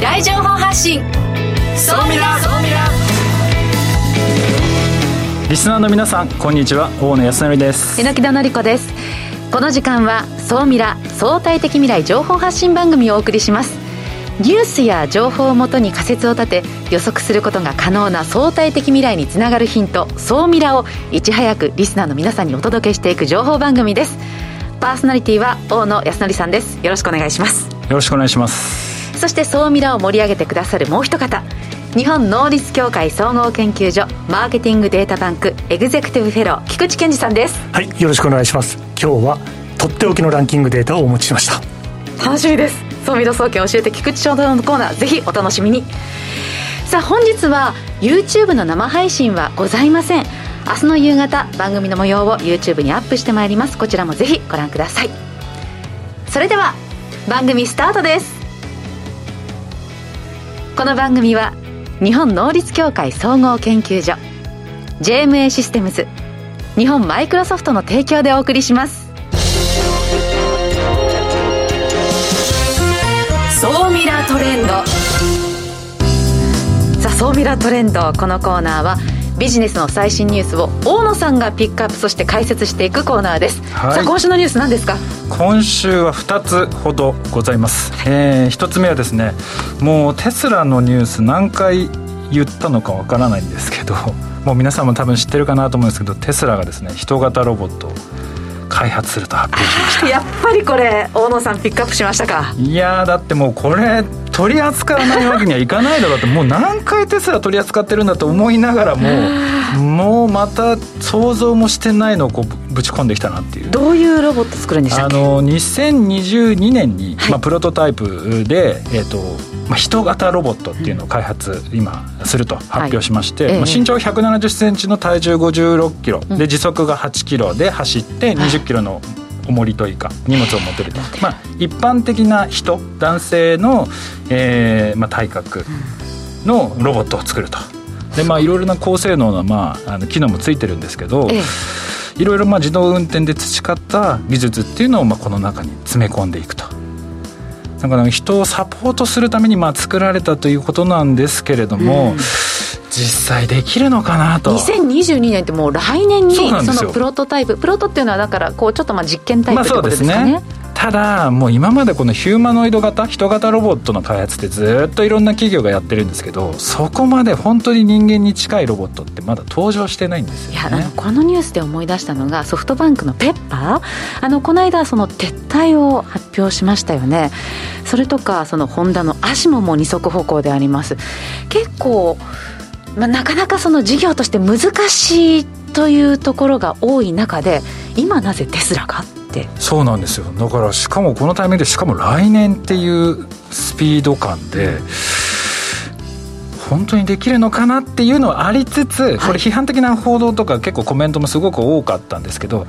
未来情報発信。そうみらそうみらリスナーの皆さんこんにちは。大野康則です。榎田紀子です。この時間は総ミラ相対的未来情報発信番組をお送りします。ニュースや情報をもとに仮説を立て予測することが可能な相対的未来につながるヒント総ミラをいち早くリスナーの皆さんにお届けしていく情報番組です。パーソナリティは大野康則さんです。よろしくお願いします。よろしくお願いしますそして総ミラを盛り上げてくださるもう一方日本能率協会総合研究所マーケティングデータバンクエグゼクティブフェロー菊池健二さんです。はいよろしくお願いします。今日はとっておきのランキングデータをお持ちしました。楽しみです。総ミラ総研教えて菊池翔太郎のコーナーぜひお楽しみに。さあ本日は YouTube の生配信はございません。明日の夕方番組の模様を YouTube にアップしてまいります。こちらもぜひご覧ください。それでは番組スタートですこの番組は日本能率協会総合研究所 JMA システムズ日本マイクロソフトの提供でお送りします。総ミラートレンド。さあ総ミラートレンド。このコーナーはビジネスの最新ニュースを大野さんがピックアップそして解説していくコーナーです、はい、さあ今週のニュース何ですか？今週は2つほどございます、えー、1つ目はですねもうテスラのニュース何回言ったのかわからないんですけどもう皆さんも多分知ってるかなと思うんですけどテスラがですね人型ロボット開発すると発表しました。やっぱりこれ大野さんピックアップしましたか？いやだってもうこれ取り扱わないわけにはいかないだろうってもう何回テスラ取り扱ってるんだと思いながらももうまた想像もしてないのをこうぶち込んできたなっていう。どういうロボット作るんでしたっけ？あの2022年に、はい、まあ、プロトタイプで、えーとまあ、人型ロボットっていうのを開発、今すると発表しまして、はい、まあ、身長1 7 0ンチの体重5 6キロ、で時速が8キロ。で走って20キロの重りというか荷物を持てると、まあ、一般的な人男性の、えーまあ、体格のロボットを作ると。でまあいろいろな高性能な、まあ、あの機能もついてるんですけど、いろいろまあ自動運転で培った技術っていうのをまあこの中に詰め込んでいくと。なんか人をサポートするためにまあ作られたということなんですけれども、うん、実際できるのかなと。2022年ってもう来年にそのプロトタイプ。プロトっていうのはだからこうちょっとまあ実験タイプってことですかね,、まあ、ねただもう今までこのヒューマノイド型人型ロボットの開発ってずっといろんな企業がやってるんですけどそこまで本当に人間に近いロボットってまだ登場してないんですよ、ね、いやあのこのニュースで思い出したのがソフトバンクのペッパー。あのこの間その撤退を発表しましたよね。それとかそのホンダのアシモも二足歩行であります。結構まあ、なかなかその事業として難しいというところが多い中で今なぜテスラがって。そうなんですよ。だからしかもこのタイミングでしかも来年っていうスピード感で、本当にできるのかなっていうのはありつつこれ批判的な報道とか結構コメントもすごく多かったんですけど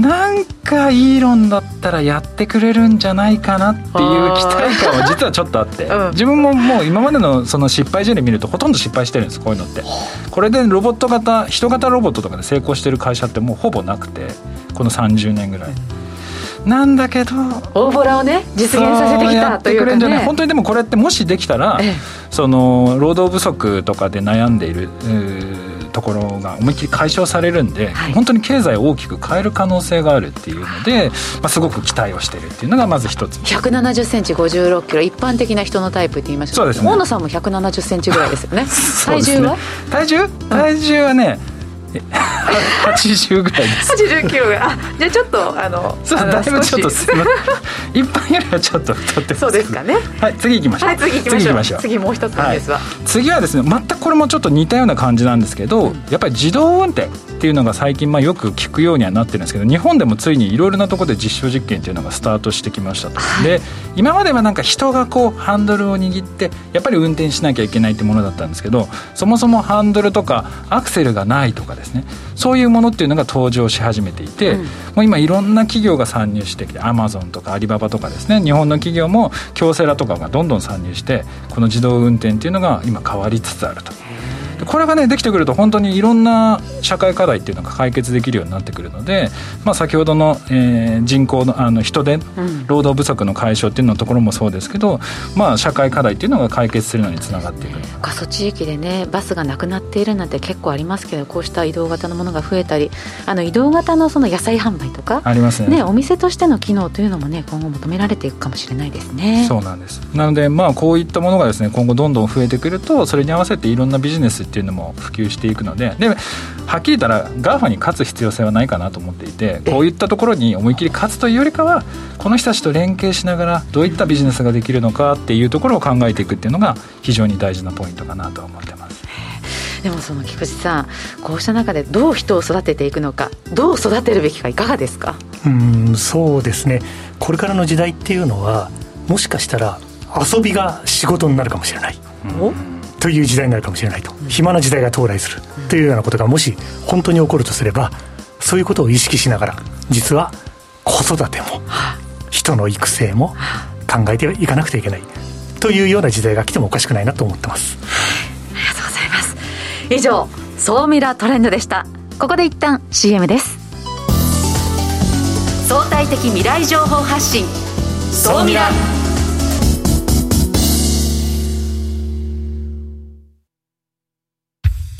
なんかイーロンだったらやってくれるんじゃないかなっていう期待感は実はちょっとあって、うん、自分ももう今までのその失敗事例見るとほとんど失敗してるんですこういうのってこれでロボット型人型ロボットとかで成功してる会社ってもうほぼなくてこの30年ぐらい。なんだけど大ボラをね実現させてきたというか、ね、本当にでもこれってもしできたら、ええ、その労働不足とかで悩んでいるところが思いっきり解消されるんで、はい、本当に経済を大きく変える可能性があるっていうので、まあ、すごく期待をしているっていうのがまず一つ。1 7 0センチ5 6キロ。一般的な人のタイプって言いましたそうですね。大野さんも1 7 0センチぐらいですよ ね。体重は、体重？体重はね、80ぐらいです。80キロぐらい。あじゃあちょっとあのそうだいぶちょっとすみません。一般よりはちょっと太ってそうですかね。はい次行きましょう。はい次行きましょう。次もう一つのですは、はい、次はですね全くこれもちょっと似たような感じなんですけど、うん、やっぱり自動運転っていうのが最近まあよく聞くようにはなってるんですけど日本でもついにいろいろなところで実証実験っていうのがスタートしてきましたと、はい、で今まではなんか人がこうハンドルを握ってやっぱり運転しなきゃいけないってものだったんですけどそもそもハンドルとかアクセルがないとかですね。そういうものっていうのが登場し始めていて、うん、もう今いろんな企業が参入してきてアマゾンとかアリババとかですね。日本の企業も京セラとかがどんどん参入してこの自動運転っていうのが今変わりつつあると。これがねできてくると本当にいろんな社会課題っていうのが解決できるようになってくるので、まあ、先ほどの、えー、人口のあの人手、労働不足の解消っていうのところもそうですけど、まあ、社会課題っていうのが解決するのにつながっていく。過疎地域でねバスがなくなっているなんて結構ありますけどこうした移動型のものが増えたりあの移動型のその野菜販売とかありますね。ねお店としての機能というのもね今後求められていくかもしれないですね。そうなんです。なのでまあこういったものがですね今後どんどん増えてくるとそれに合わせていろんなビジネスっていうのも普及していくのでではっきり言ったら GAFA に勝つ必要性はないかなと思っていてこういったところに思い切り勝つというよりかはこの人たちと連携しながらどういったビジネスができるのかっていうところを考えていくっていうのが非常に大事なポイントかなと思ってます。でもその菊池さんこうした中でどう人を育てていくのかどう育てるべきかいかがですか？うんそうですね。これからの時代っていうのはもしかしたら遊びが仕事になるかもしれない、うん、という時代になるかもしれないと、うん、暇な時代が到来するというようなことがもし本当に起こるとすればそういうことを意識しながら実は子育ても人の育成も考えていかなくてはいけない。というような時代が来てもおかしくないなと思ってます。ありがとうございます。以上総ミラトレンドでした。ここで一旦 CM です。相対的未来情報発信。総ミラ。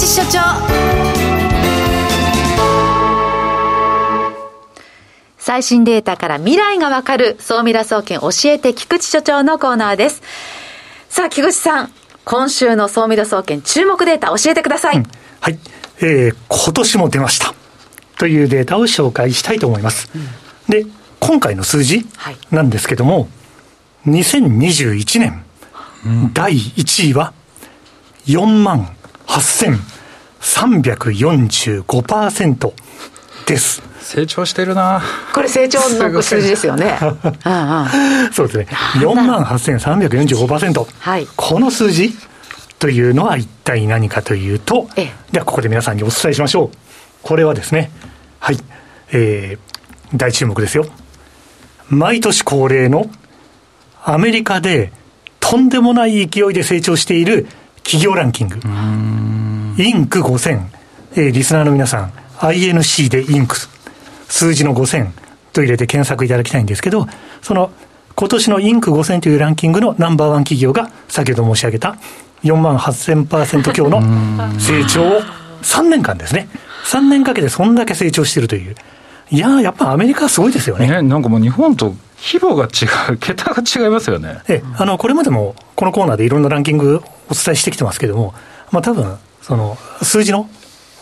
えて菊池所長最新データから未来がわかる、総ミラ総研教えて菊池所長のコーナーです。さあ、菊池さん、今週の総ミラ総研注目データ教えてください。うん、はい。えー、今年も出ました。というデータを紹介したいと思います。うん、で、今回の数字なんですけども、はい、2021年、うん、第1位は4万8345%です。成長してるなこれ成長の数字ですよね。そうですね。4万8345%。はい。この数字というのは一体何かというと、ではここで皆さんにお伝えしましょう。これはですね、はい。えー、大注目ですよ。毎年恒例のアメリカでとんでもない勢いで成長している企業ランキング。インク5000。えー、リスナーの皆さん、INC でインク数字の5000と入れて検索いただきたいんですけど、その今年のインク5000というランキングのナンバーワン企業が先ほど申し上げた4万8000%強の成長を3年間ですね。3年かけてそんだけ成長してるという。いややっぱアメリカはすごいですよね。ねなんかもう日本と規模が違う、桁が違いますよね。えあの、これまでもこのコーナーでいろんなランキングお伝えしてきてますけども、まあ多分、その数字の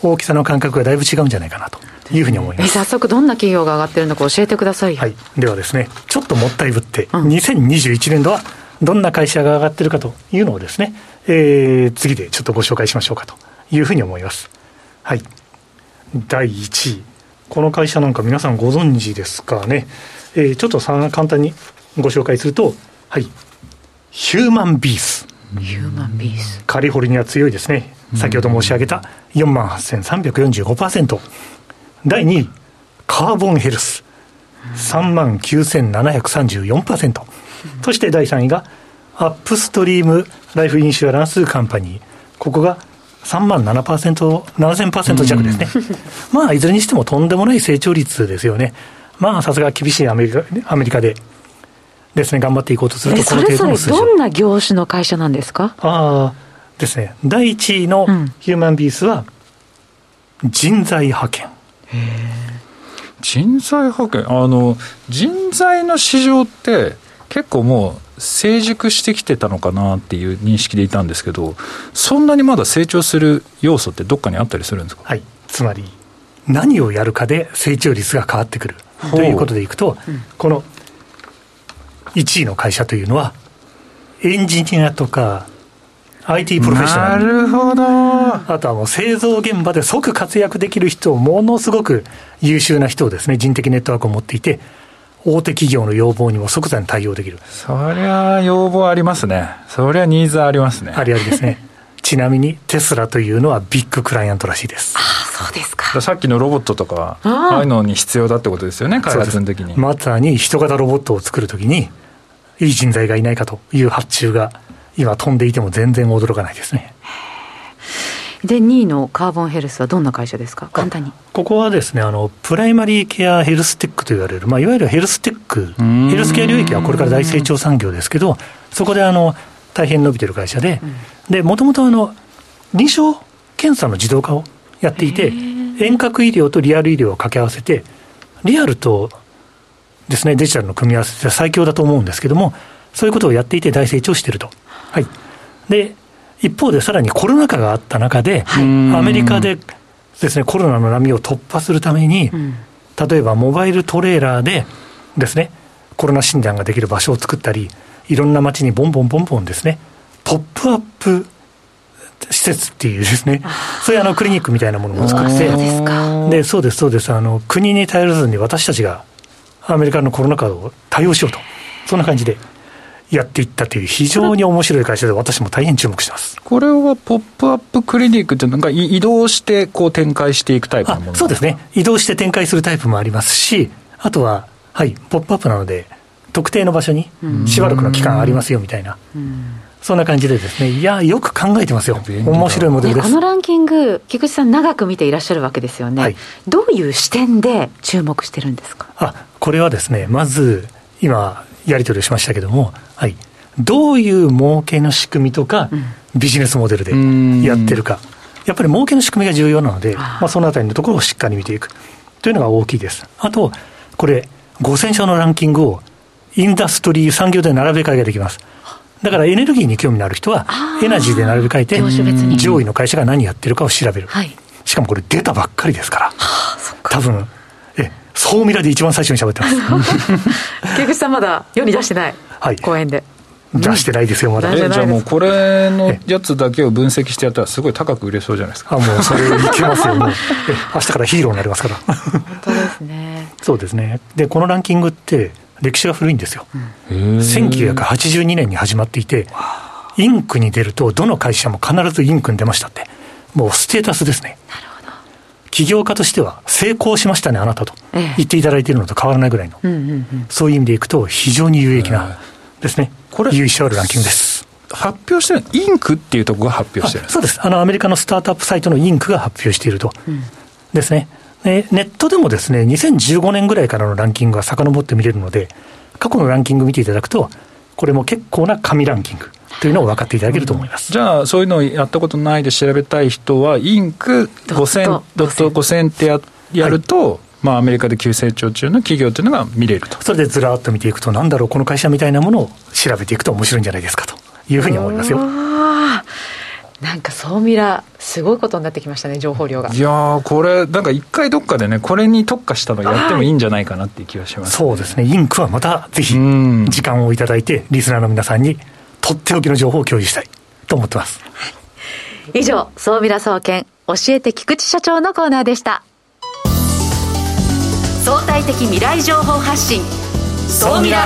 大きさの感覚がだいぶ違うんじゃないかなと。いうふうに思います。早速どんな企業が上がってるのか教えてください。はい。ではですね、ちょっともったいぶって、うん、2021年度はどんな会社が上がってるかというのをですね、えー、次でちょっとご紹介しましょうかというふうに思います。はい。第1位。この会社なんか皆さんご存知ですかね。えー、ちょっと簡単にご紹介すると、はい。ヒューマンビース。ヒューマンビース。カリフォルニア強いですね。先ほど申し上げた4万8345%。第2位、カーボンヘルス。3万9734%。そして第3位が、アップストリームライフインシュアランスカンパニー。ここが3万7%、7000%弱ですね。まあ、いずれにしてもとんでもない成長率ですよね。まあ、さすが厳しいアメリカアメリカでですね、頑張っていこうとすると、この程度の数字どんな業種の会社なんですか？ああ、ですね。第1位のヒューマンビースは、人材派遣。人材派遣？あの人材の市場って結構もう成熟してきてたのかなっていう認識でいたんですけどそんなにまだ成長する要素ってどっかにあったりするんですか？はい。つまり何をやるかで成長率が変わってくる。ということでいくと、うん、この1位の会社というのは、エンジニアとか、IT プロフェッショナル。なるほど。あとはもう製造現場で即活躍できる人を、ものすごく優秀な人をですね、人的ネットワークを持っていて、大手企業の要望にも即座に対応できる。そりゃ要望ありますね。そりゃニーズありますね。ありありですね。ちなみにテスラというのはビッグクライアントらしいです。ああ、そうですか。さっきのロボットとか、ああいうのに必要だってことですよね、開発の時に。まさに人型ロボットを作るときに、いい人材がいないかという発注が、今飛んでいても全然驚かないですね。で、2位のカーボンヘルスはどんな会社ですか、簡単に。ここはですね、あの、プライマリーケアヘルステックと言われる、まあ、いわゆるヘルステック、ヘルスケア領域はこれから大成長産業ですけど、そこであの、大変伸びてる会社で、で、もともとあの、臨床検査の自動化をやっていて、遠隔医療とリアル医療を掛け合わせて、リアルとですね、デジタルの組み合わせで最強だと思うんですけども、そういうことをやっていて大成長していると。はい。で、一方でさらにコロナ禍があった中で、はい、アメリカでですね、コロナの波を突破するために、うん、例えばモバイルトレーラーでですね、コロナ診断ができる場所を作ったり、いろんな街にボンボンボンボンですね、ポップアップ施設っていうですね、そういうあのクリニックみたいなものも作って、でそうです、そうです、あの国に頼らずに私たちがアメリカのコロナ禍を対応しようと、そんな感じでやっていったという非常に面白い会社で私も大変注目してます。これはポップアップクリニックってなんか移動してこう展開していくタイプのものそうですね。移動して展開するタイプもありますしあとははいポップアップなので特定の場所にしばらくの期間ありますよみたいな。そんな感じでですね、いや、よく考えてますよ。面白いモデルです。このランキング、菊池さん長く見ていらっしゃるわけですよね。はい、どういう視点で注目してるんですか？あ、これはですね、まず、今、やり取りをしましたけども、はい。どういう儲けの仕組みとか、ビジネスモデルでやってるか、やっぱり儲けの仕組みが重要なので、まあ、そのあたりのところをしっかり見ていくというのが大きいです。あと、これ、5000社のランキングをインダストリー、産業で並べ替えができます。だからエネルギーに興味のある人は、エナジーで並べ替えて、上位の会社が何やってるかを調べる。はい、しかもこれ、出たばっかりですから、はあ、多分え総ミラで一番最初に喋ってます。菊 池さん、まだ世に出してない、はい、講演で。出してないですよ、まだ。え、じゃあもうこれのやつだけを分析してやったら、すごい高く売れそうじゃないですか。あ、もうそれいけますよ、もう。明日からヒーローになりますから。本当ですね。そうですね。で、このランキングって、歴史が古いんですよ。1982年に始まっていて、インクに出ると、どの会社も必ずインクに出ましたって。もうステータスですね。なるほど。起業家としては、成功しましたね、あなたと。言っていただいているのと変わらないぐらいの。そういう意味でいくと、非常に有益なですね。これ、優勝あるランキングです。発表してるインクっていうところが発表してるそうです。あの、アメリカのスタートアップサイトのインクが発表していると。うん、ですね。ネットでもですね、2015年ぐらいからのランキングが遡って見れるので、過去のランキング見ていただくと、これも結構な紙ランキングというのを分かっていただけると思います。じゃあ、そういうのをやったことないで調べたい人は、インク5000、ドット5000ってややると、はいまあ、アメリカで急成長中の企業というのが見れると。それでずらっと見ていくと、なんだろう、この会社みたいなものを調べていくと面白いんじゃないですかというふうに思いますよ。なんか総ミラすごいことになってきましたね情報量が。いやこれなんか一回どっかでねこれに特化したのやってもいいんじゃないかなっていう気がします、ね、そうですね。インクはまたぜひ時間をいただいてリスナーの皆さんにとっておきの情報を共有したいと思ってます。以上総ミラ総研教えて菊池社長のコーナーでした。相対的未来情報発信。総ミラ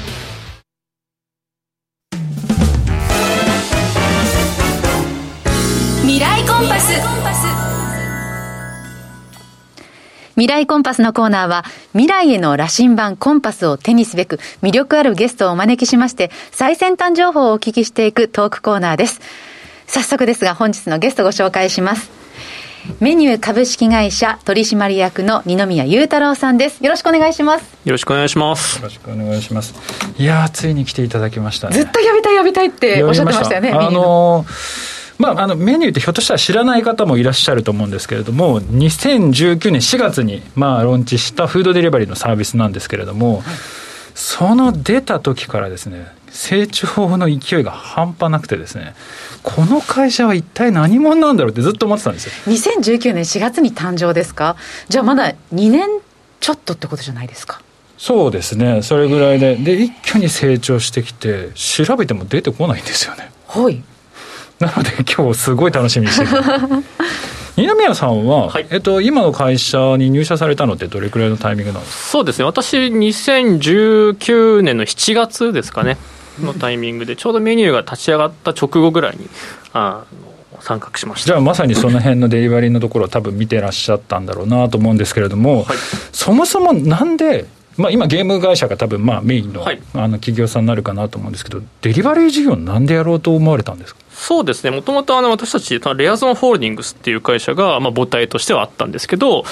未来コンパスのコーナーは、未来への羅針盤コンパスを手にすべく、魅力あるゲストをお招きしまして、最先端情報をお聞きしていくトークコーナーです。早速ですが、本日のゲストご紹介します。メニュー株式会社取締役の二宮裕太郎さんです。よろしくお願いします。よろしくお願いします。よろしくお願いします。いやついに来ていただきました、ね、ずっと呼びたい呼びたいっておっしゃってましたよねあのまあ、あのメニューってひょっとしたら知らない方もいらっしゃると思うんですけれども、2019年4月に、まあ、ローンチしたフードデリバリーのサービスなんですけれども、はい、その出た時からですね、成長の勢いが半端なくてですね、この会社は一体何者なんだろうってずっと思ってたんですよ。2019年4月に誕生ですか？じゃあまだ2年ちょっとってことじゃないですか？そうですね、それぐらいで、で、一挙に成長してきて、調べても出てこないんですよね。はい。なので、今日すごい楽しみにしてる。二宮さんは、はい、えっと、今の会社に入社されたのってどれくらいのタイミングなんですか？そうですね、私、2019年の7月ですかね、のタイミングで、ちょうどメニューが立ち上がった直後ぐらいに、あの参画しました。じゃあまさにその辺のデリバリーのところを多分見てらっしゃったんだろうなと思うんですけれども、はい、そもそもなんでまあ、今、ゲーム会社が多分まあメインの,、あの企業さんになるかなと思うんですけど、デリバリー事業、なんでやろうと思われたんですか？そうですね、もともと私たち、レアゾンホールディングスっていう会社が、まあ、母体としてはあったんですけど、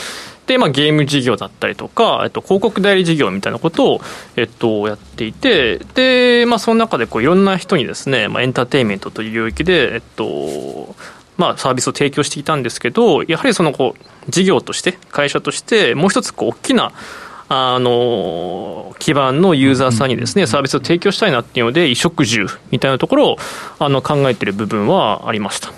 でまあ、ゲーム事業だったりとか、えっと、広告代理事業みたいなことを、えっと、やっていて、でまあ、その中でこういろんな人にですね、まあ、エンターテインメントという領域で、えっとまあ、サービスを提供していたんですけど、やはりそのこう事業として、会社として、もう一つこう大きなあの基盤のユーザーさんにですね、サービスを提供したいなっていうので、衣食住みたいなところをあの考えている部分はありました。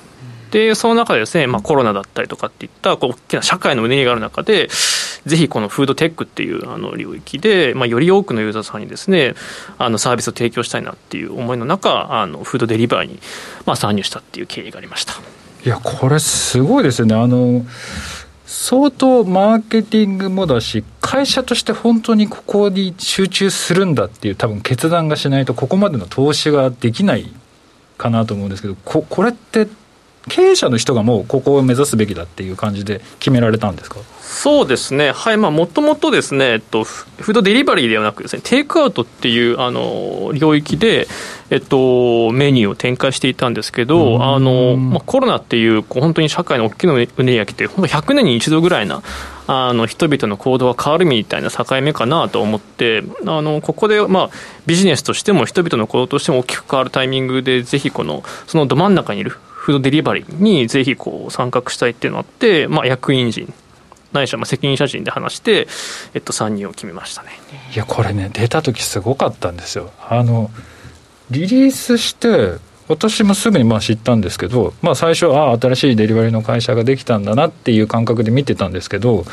で、その中でですね、まあ、コロナだったりとかっていったこう大きな社会のうねりがある中で、ぜひこのフードテックっていうあの領域で、まあ、より多くのユーザーさんにですね、あのサービスを提供したいなっていう思いの中、あのフードデリバーにまあ参入したっていう経緯がありました。いや、これすごいですよね。あの相当マーケティングもだし、会社として本当にここに集中するんだっていう多分決断がしないと、ここまでの投資ができないかなと思うんですけど、ここれって経営者の人がもうここを目指すべきだっていう感じで決められたんですか？そうですね、はい、まあ、もともとですね、えっと、フードデリバリーではなくですね、テイクアウトっていうあの領域で、えっと、メニューを展開していたんですけど、あのまあ、コロナっていう本当に社会の大きなうねりが来て、本当100年に一度ぐらいなあの人々の行動が変わるみたいな境目かなと思って、あのここで、まあ、ビジネスとしても人々の行動としても大きく変わるタイミングで、ぜひこのそのど真ん中にいるフードデリバリーにぜひこう参画したいっていうのがあって、まあ、役員陣ないしはまあ責任者陣で話して、えっと、参入を決めましたね。いやこれね出た時すごかったんですよ。あのリリースして私もすぐにまあ知ったんですけど、まあ、最初ああ新しいデリバリーの会社ができたんだなっていう感覚で見てたんですけど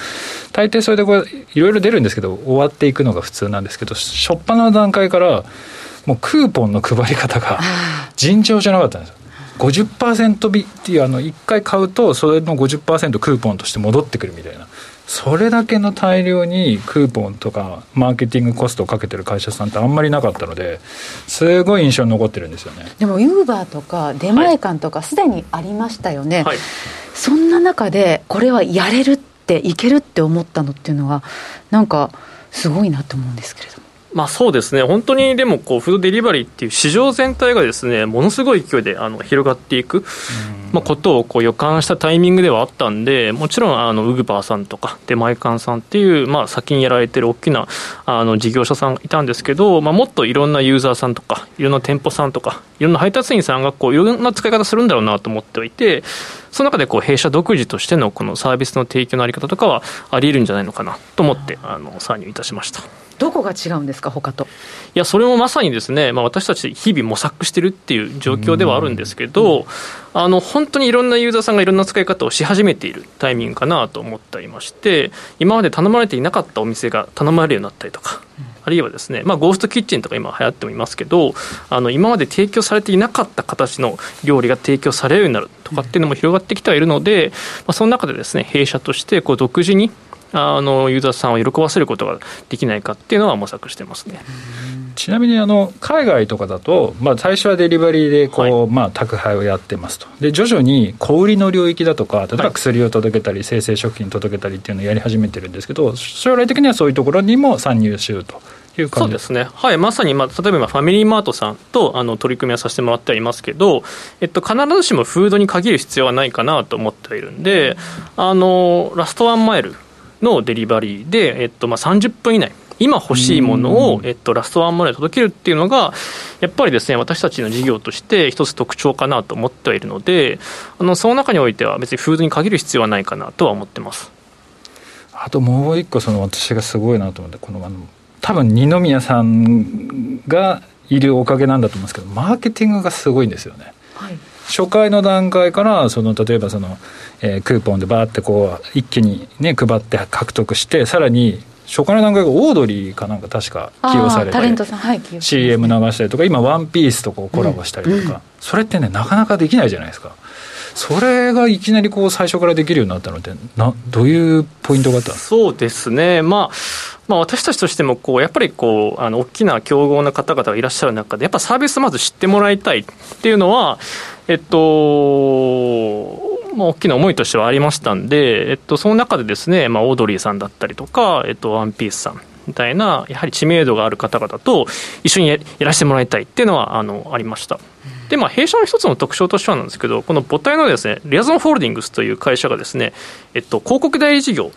大抵それでこれいろいろ出るんですけど終わっていくのが普通なんですけど初っ端の段階からもうクーポンの配り方が尋常じゃなかったんですよ。50%引っていうあの1回買うとそれの50%クーポンとして戻ってくるみたいなそれだけの大量にクーポンとかマーケティングコストをかけてる会社さんってあんまりなかったのですごい印象に残ってるんですよね。でもユーバーとか出前館とかすでにありましたよね、はい、そんな中でこれはやれるっていけるって思ったのっていうのはなんかすごいなと思うんですけれどもまあ、そうですね、本当にでもこう、フードデリバリーっていう市場全体がですねものすごい勢いであの広がっていく、まあ、ことをこう予感したタイミングではあったんで、もちろんあのウグバーさんとか、出前館さんっていう、まあ、先にやられてる大きなあの事業者さんいたんですけど、まあ、もっといろんなユーザーさんとか、いろんな店舗さんとか、いろんな配達員さんがこういろんな使い方するんだろうなと思っておいて、その中でこう弊社独自としてのこのサービスの提供のあり方とかはあり得るんじゃないのかなと思ってあの参入いたしました。どこが違うんですか、他と？いや、それもまさにですね、まあ、私たち、日々模索してるっていう状況ではあるんですけど、あの本当にいろんなユーザーさんがいろんな使い方をし始めているタイミングかなと思っていまして、今まで頼まれていなかったお店が頼まれるようになったりとか。あるいはですね、まあ、ゴーストキッチンとか今流行ってもいますけど、あの今まで提供されていなかった形の料理が提供されるようになるとかっていうのも広がってきてはいるので、まあ、その中でですね、弊社としてこう独自にあのユーザーさんを喜ばせることができないかっていうのは模索してますね。ちなみにあの海外とかだと、まあ、最初はデリバリーでこう、はい、まあ、宅配をやってますと。で徐々に小売りの領域だとか例えば薬を届けたり、はい、生鮮食品届けたりっていうのをやり始めてるんですけど将来的にはそういうところにも参入しようという感じそうですね、はい、まさに、まあ、例えばファミリーマートさんとあの取り組みはさせてもらってはいますけど、えっと、必ずしもフードに限る必要はないかなと思っているんで、あのラストワンマイルのデリバリーで、えっとまあ、30分以内。今欲しいものを、えっと、ラストワンまで届けるっていうのが、やっぱりですね、私たちの事業として一つ特徴かなと思ってはいるので、あのその中においては別にフードに限る必要はないかなとは思ってます。あともう一個その私がすごいなと思ってこのあの多分二宮さんがいるおかげなんだと思うんですけどマーケティングがすごいんですよね。はい、初回の段階からその例えばその、えー、クーポンでバーってこう一気にね配って獲得してさらに初回の段階がオードリーかなんか確か起用されて、はい、CM 流したりとか今ワンピースとこうコラボしたりとか、うん、それってねなかなかできないじゃないですか。それがいきなりこう最初からできるようになったのってなどういうポイントがあったそうですね、まあまあ、私たちとしてもこうやっぱりこうあの大きな競合の方々がいらっしゃる中でやっぱサービスまず知ってもらいたいっていうのはえっとまあ、大きな思いとしてはありましたんで、えっと、その中でですね、まあ、オードリーさんだったりとか、えっと、ワンピースさんみたいな、やはり知名度がある方々と一緒にやらせてもらいたいっていうのはあのありました。で、まあ、弊社の一つの特徴としてはなんですけど、この母体のですね、リアゾンホールディングスという会社がですね、えっと、広告代理事業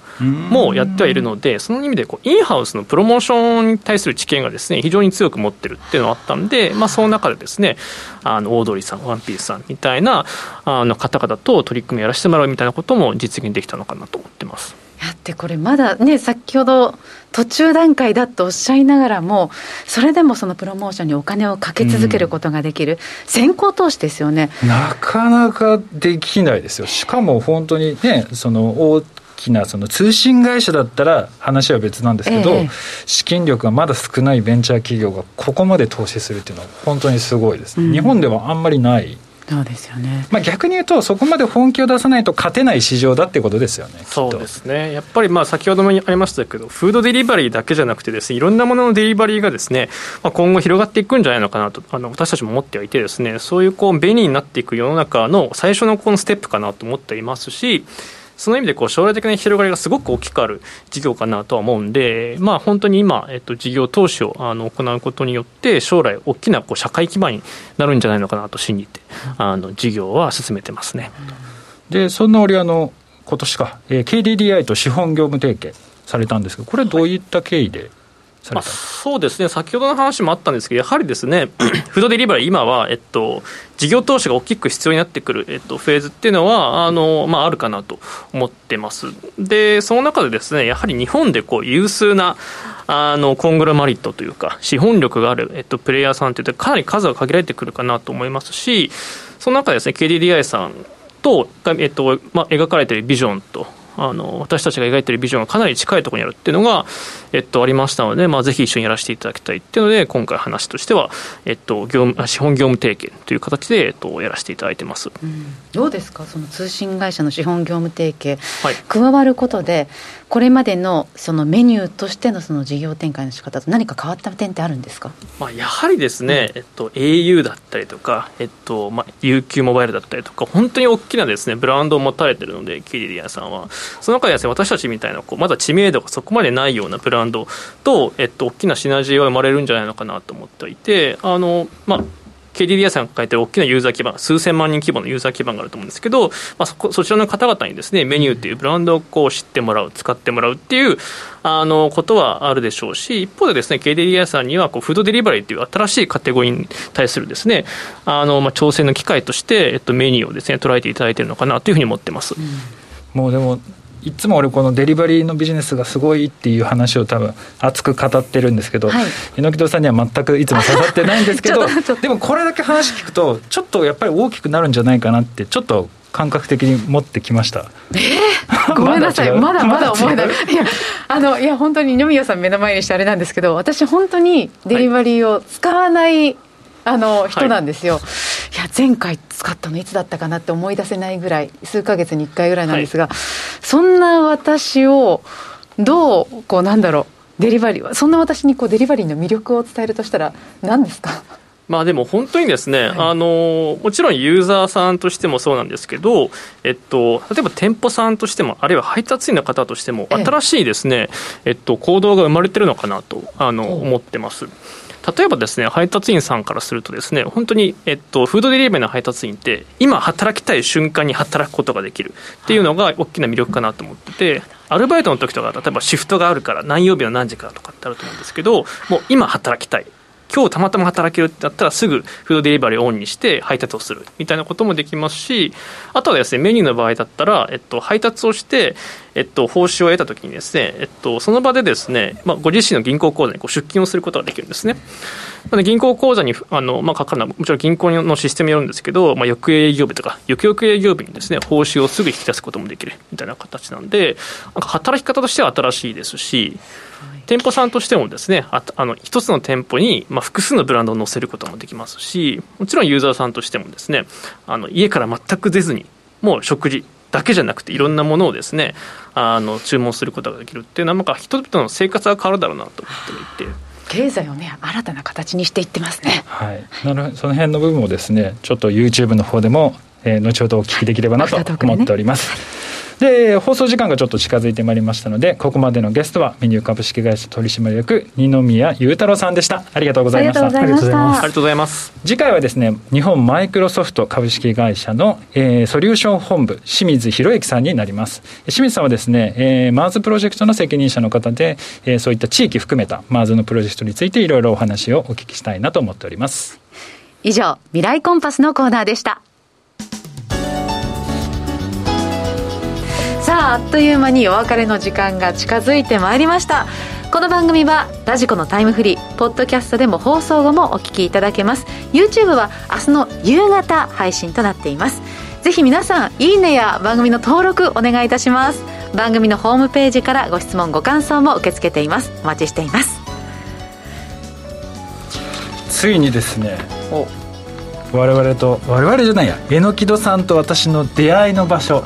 もやってはいるので、その意味でこう、インハウスのプロモーションに対する知見がですね、非常に強く持ってるっていうのがあったんで、まあ、その中でですね、あの、オードリーさん、ワンピースさんみたいな、あの方々と取り組みやらせてもらうみたいなことも実現できたのかなと思ってます。やってこれまだね先ほど途中段階だとおっしゃいながらもそれでもそのプロモーションにお金をかけ続けることができる、うん、先行投資ですよね。なかなかできないですよ。しかも本当にねその大きなその通信会社だったら話は別なんですけど、ええ、資金力がまだ少ないベンチャー企業がここまで投資するっていうのは本当にすごいです、うん、日本ではあんまりないそうですよね、まあ、逆に言うと、そこまで本気を出さないと勝てない市場だってことですよねそうですね、やっぱりまあ先ほどもありましたけど、フードデリバリーだけじゃなくてです、ね、いろんなもののデリバリーがですね、まあ、今後広がっていくんじゃないのかなと、あの私たちも思ってはいて、ですねそういうこう便利になっていく世の中の最初のこのステップかなと思っていますし、その意味でこう将来的な広がりがすごく大きくある事業かなとは思うんで、まあ、本当に今、えっと、事業投資をあの行うことによって、将来、大きなこう社会基盤になるんじゃないのかなと信じて、あの事業は進めてますね。でそんな折あの今年か、えー、KDDI と資本業務提携されたんですけど、これどういった経緯でまあ、そうですね、先ほどの話もあったんですけど、やはりですね、フードデリバリー、今は、えっと、事業投資が大きく必要になってくる、えっと、フェーズっていうのは、あのまあ、あるかなと思ってます。で、その中でですね、やはり日本でこう有数なあのコングラマリットというか、資本力がある、えっと、プレイヤーさんというと、かなり数が限られてくるかなと思いますし、その中でですね、KDDI さんと、えっとまあ、描かれているビジョンと、あの私たちが描いているビジョンがかなり近いところにあるっていうのが、えっと、ありましたので、まあ、ぜひ一緒にやらせていただきたいっていうので今回話としては、えっと、業務資本業務提携という形で、えっと、やらせていただいてます、うん、どうですか？その通信会社の資本業務提携、はい、加わることでこれまでのそのメニューとしてのその事業展開の仕方と何か変わった点ってあるんですか、まあ、やはりですね、うん、えっと、au だったりとか、えっとまあ、UQ モバイルだったりとか本当に大きなですねブランドを持たれてるのでキリリアさんは。その中でですね私たちみたいなこうまだ知名度がそこまでないようなブランドと、えっと、大きなシナジーが生まれるんじゃないのかなと思っていてあの、まあ KDDI さんが抱えてる大きなユーザー基盤、数千万人規模のユーザー基盤があると思うんですけど、まあ、そこそちらの方々にですねメニューっていうブランドをこう知ってもらう、使ってもらうっていうあのことはあるでしょうし、一方でですね KDDI さんにはこうフードデリバリーっていう新しいカテゴリーに対するですねあの、まあ、挑戦の機会として、えっと、メニューをですね捉えていただいているのかなというふうに思ってます。うんもうでもいつも俺このデリバリーのビジネスがすごいっていう話を多分熱く語ってるんですけど、はい、猪木戸さんには全くいつも刺さってないんですけど でもこれだけ話聞くとちょっとやっぱり大きくなるんじゃないかなってちょっと感覚的に持ってきました。えー、ごめんなさい、まだまだ思えない。いや、あの、いや、本当に二宮さん目の前にしてあれなんですけど、私本当にデリバリーを使わない、はいあの人なんですよ、はい、いや前回使ったのいつだったかなって思い出せないぐらい数か月に1回ぐらいなんですが、はい、そんな私をどうこうなんだろうデリバリーはそんな私にこうデリバリーの魅力を伝えるとしたら何ですか？まあでも本当にですね、はい、あのもちろんユーザーさんとしてもそうなんですけど、えっと、例えば店舗さんとしても、あるいは配達員の方としても、新しいですね、えっと、行動が生まれてるのかなとあの思ってます。例えばですね配達員さんからするとですね本当に、えっと、フードデリバリーの配達員って今働きたい瞬間に働くことができる。っていうのが大きな魅力かなと思っててアルバイトの時とか例えばシフトがあるから何曜日の何時からとかってあると思うんですけどもう今働きたい。今日たまたま働けるってなったらすぐフードデリバリーをオンにして配達をするみたいなこともできますしあとはですねメニューの場合だったら、えっと、配達をして、えっと、報酬を得たときにですね、えっと、その場でですね、まあ、ご自身の銀行口座にこう出金をすることができるんですね。なので銀行口座にあの、まあ、かかるのはもちろん銀行のシステムによるんですけど、まあ、翌営業日とか翌々営業日にですね報酬をすぐ引き出すこともできるみたいな形なんでなんか働き方としては新しいですし店舗さんとしてもですねああの一つの店舗に、まあ、複数のブランドを載せることもできますしもちろんユーザーさんとしてもですねあの家から全く出ずにもう食事だけじゃなくていろんなものをですねあの注文することができるっていうのはなんか人々の生活が変わるだろうなと思っていて。経済をね新たな形にしていってますね。はい。なるその辺の部分をですね、ちょっと YouTube の方でも、えー、後ほどお聞きできればなと思っております。で放送時間がちょっと近づいてまいりましたのでここまでのゲストはメニュー株式会社取締役二宮裕太郎さんでした。ありがとうございました。ありがとうございますありがとうございます。次回はですね日本マイクロソフト株式会社の、えー、ソリューション本部清水博之さんになります。清水さんはですね、えー、マーズプロジェクトの責任者の方で、えー、そういった地域含めたマーズのプロジェクトについていろいろお話をお聞きしたいなと思っております。以上未来コンパスのコーナーでしたああっという間にお別れの時間が近づいてまいりました。この番組はラジコのタイムフリーポッドキャストでも放送後もお聞きいただけます。YouTube は明日の夕方配信となっています。ぜひ皆さんいいねや番組の登録お願いいたします。番組のホームページからご質問ご感想も受け付けています。お待ちしています。ついにですね我々と我々じゃないや榎木戸さんと私の出会いの場所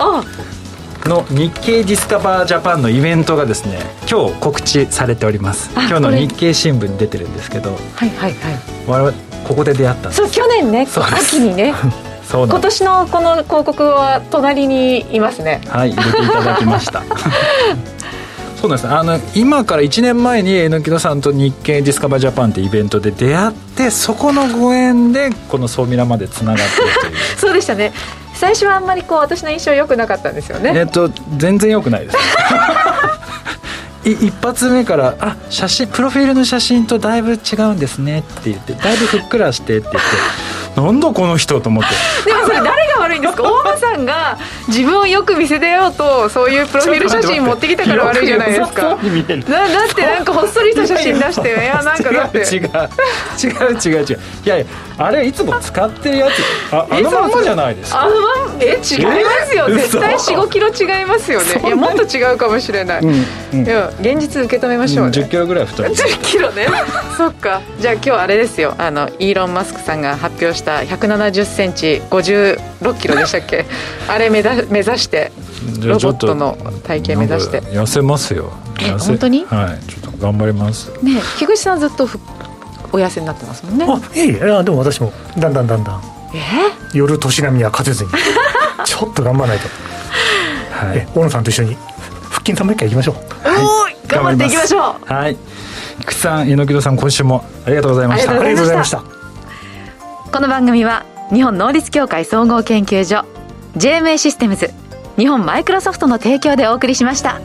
の日経ディスカバージャパンのイベントがですね今日告知されております。今日の日経新聞に出てるんですけどはいはいはい。我々ここで出会ったそう去年ね秋にね。そう今年のこの広告は隣にいますね。はい入れていただきました。そうなんです。あの今から1年前に榎木戸さんと日経ディスカバージャパンってイベントで出会ってそこのご縁でこの総ミラまでつながってるという。そうでしたね最初はあんまりこう私の印象良くなかったんですよね。えっと全然良くないです。一発目から「あ写真プロフィールの写真とだいぶ違うんですね」って言って「だいぶふっくらして」って言ってなんだこの人と思って。でもそれ誰が悪いんですか？大間さんが自分をよく見せてようとそういうプロフィール写真持ってきたから悪いじゃないですか。だだってなんかほっそりした写真出していやなんかだって。違う違う違う違う。いやいやあれいつも使ってるやつ。ああのままじゃないですか。あのまえ違いますよ。絶対45キロ違いますよね。いやもっと違うかもしれない、うんうん、いや現実受け止めましょう。ね、うん、10キロぐらい太い10キロね。そっか。じゃあ今日あれですよ。あのイーロン・マスクさんが発表した170センチ56キロでしたっけ？あれ目だ目指してロボットの体型目指して。痩せますよ。え本当に？はい。ちょっと頑張ります。ね樋口さんずっとお痩せになってますもんね。あいえいえでも私もだんだんだんだん。え？夜年並みは勝てずに。ちょっと頑張らないと。はい。大野さんと一緒に腹筋300回いきましょう。おい頑張っていきましょう。はい。菊池さん榎木戸さん今週もありがとうございました。ありがとうございました。この番組は日本能率協会総合研究所 JMA システムズ日本マイクロソフトの提供でお送りしました。